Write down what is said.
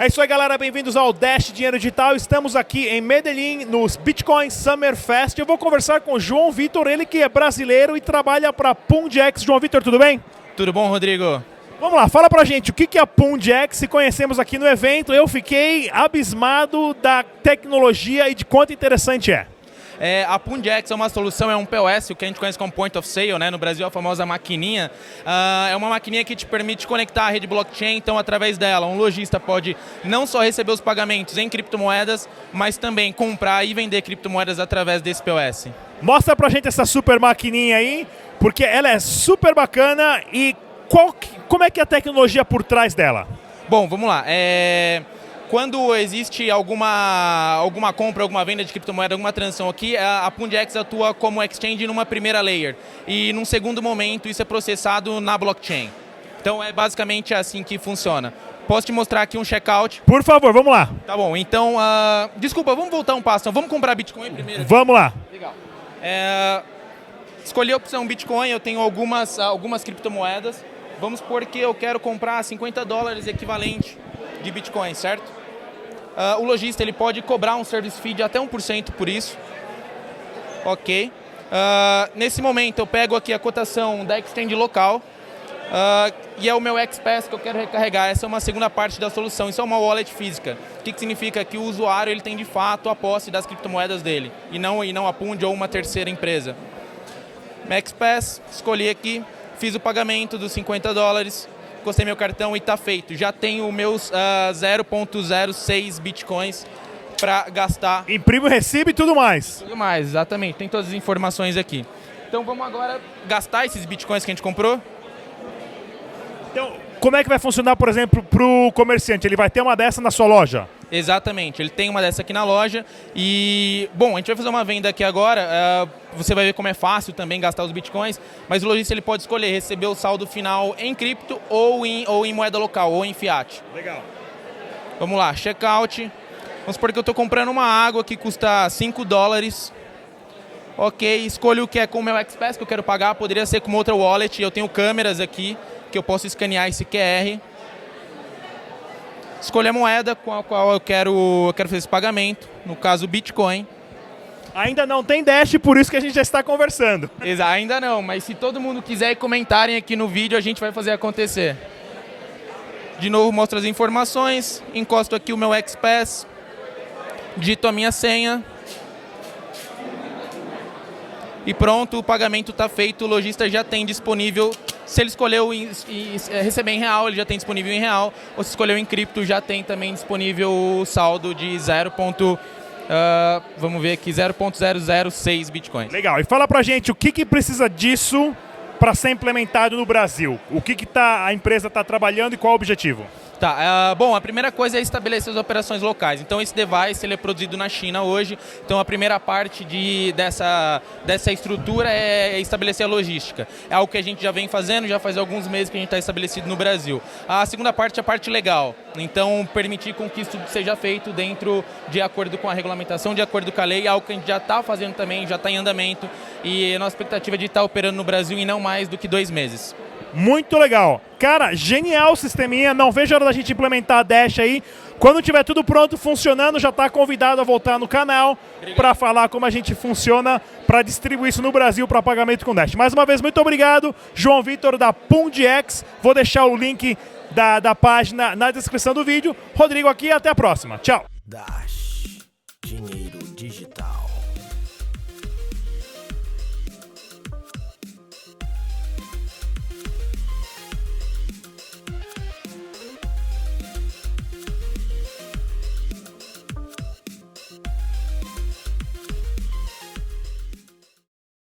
É isso aí, galera. Bem-vindos ao Dash Dinheiro Digital. Estamos aqui em Medellín, nos Bitcoin Summer Fest. Eu vou conversar com o João Vitor, ele que é brasileiro e trabalha para a Pundex. João Vitor, tudo bem? Tudo bom, Rodrigo? Vamos lá, fala pra gente o que é a Pundex, se conhecemos aqui no evento. Eu fiquei abismado da tecnologia e de quanto interessante é. É, a Pundex é uma solução, é um POS, o que a gente conhece como Point of Sale, né? no Brasil a famosa maquininha. Uh, é uma maquininha que te permite conectar a rede blockchain, então através dela um lojista pode não só receber os pagamentos em criptomoedas, mas também comprar e vender criptomoedas através desse POS. Mostra pra gente essa super maquininha aí, porque ela é super bacana e qual, como é que é a tecnologia por trás dela? Bom, vamos lá. É quando existe alguma, alguma compra, alguma venda de criptomoeda, alguma transação aqui, a Pundex atua como exchange numa primeira layer. E num segundo momento isso é processado na blockchain. Então é basicamente assim que funciona. Posso te mostrar aqui um checkout? Por favor, vamos lá. Tá bom, então, uh, desculpa, vamos voltar um passo. Então, vamos comprar Bitcoin primeiro? Vamos lá. Legal. É, escolhi a opção Bitcoin, eu tenho algumas, algumas criptomoedas. Vamos supor que eu quero comprar 50 dólares equivalente de Bitcoin, certo? Uh, o lojista ele pode cobrar um service fee de até 1% por isso. Ok. Uh, nesse momento eu pego aqui a cotação da exchange local uh, e é o meu XPass que eu quero recarregar. Essa é uma segunda parte da solução. Isso é uma wallet física. O que, que significa? Que o usuário ele tem de fato a posse das criptomoedas dele e não, e não a Pund ou uma terceira empresa. MaxPass, escolhi aqui, fiz o pagamento dos 50 dólares, encostei meu cartão e está feito. Já tenho meus uh, ah, 0.06 bitcoins para gastar. Imprime o recibo e tudo mais. Tudo mais, exatamente. Tem todas as informações aqui. Então vamos agora gastar esses bitcoins que a gente comprou. Então, como é que vai funcionar, por exemplo, para o comerciante? Ele vai ter uma dessa na sua loja? Exatamente, ele tem uma dessa aqui na loja. E, bom, a gente vai fazer uma venda aqui agora, uh, você vai ver como é fácil também gastar os bitcoins, mas o lojista ele pode escolher receber o saldo final em cripto ou em, ou em moeda local, ou em fiat. Legal. Vamos lá, checkout, vamos supor que eu estou comprando uma água que custa 5 dólares, ok, escolho o que é com o meu Express que eu quero pagar, poderia ser com outra wallet, eu tenho câmeras aqui que eu posso escanear esse QR, escolher a moeda com a qual eu quero, eu quero fazer esse pagamento, no caso Bitcoin. Ainda não tem Dash, por isso que a gente já está conversando. Exato, ainda não, mas se todo mundo quiser comentarem aqui no vídeo, a gente vai fazer acontecer. De novo, mostro as informações, encosto aqui o meu XPass, digito a minha senha. E pronto, o pagamento está feito, o lojista já tem disponível se ele escolheu em, em, é, receber em real, ele já tem disponível em real. Ou se escolheu em cripto, já tem também disponível o saldo de 0. Uh, ah, vamos ver aqui, 0.006 Bitcoin. Legal. E fala pra gente o que, que precisa disso para ser implementado no Brasil. O que, que tá, a empresa está trabalhando e qual o objetivo? Tá, uh, bom, a primeira coisa é estabelecer as operações locais. Então esse device ele é produzido na China hoje. Então a primeira parte de, dessa, dessa estrutura é estabelecer a logística. É algo que a gente já vem fazendo, já faz alguns meses que a gente está estabelecido no Brasil. A segunda parte é a parte legal. Então permitir com que isso seja feito dentro de acordo com a regulamentação, de acordo com a lei, algo que a gente já está fazendo também, já está em andamento. E a nossa expectativa é de estar tá operando no Brasil em não mais do que dois meses. Muito legal. Cara, genial o sisteminha. Não vejo a hora da gente implementar a Dash aí. Quando tiver tudo pronto, funcionando, já está convidado a voltar no canal para falar como a gente funciona para distribuir isso no Brasil para pagamento com Dash. Mais uma vez, muito obrigado, João Vitor da Pundx. Vou deixar o link da, da página na descrição do vídeo. Rodrigo aqui, até a próxima. Tchau. Dash.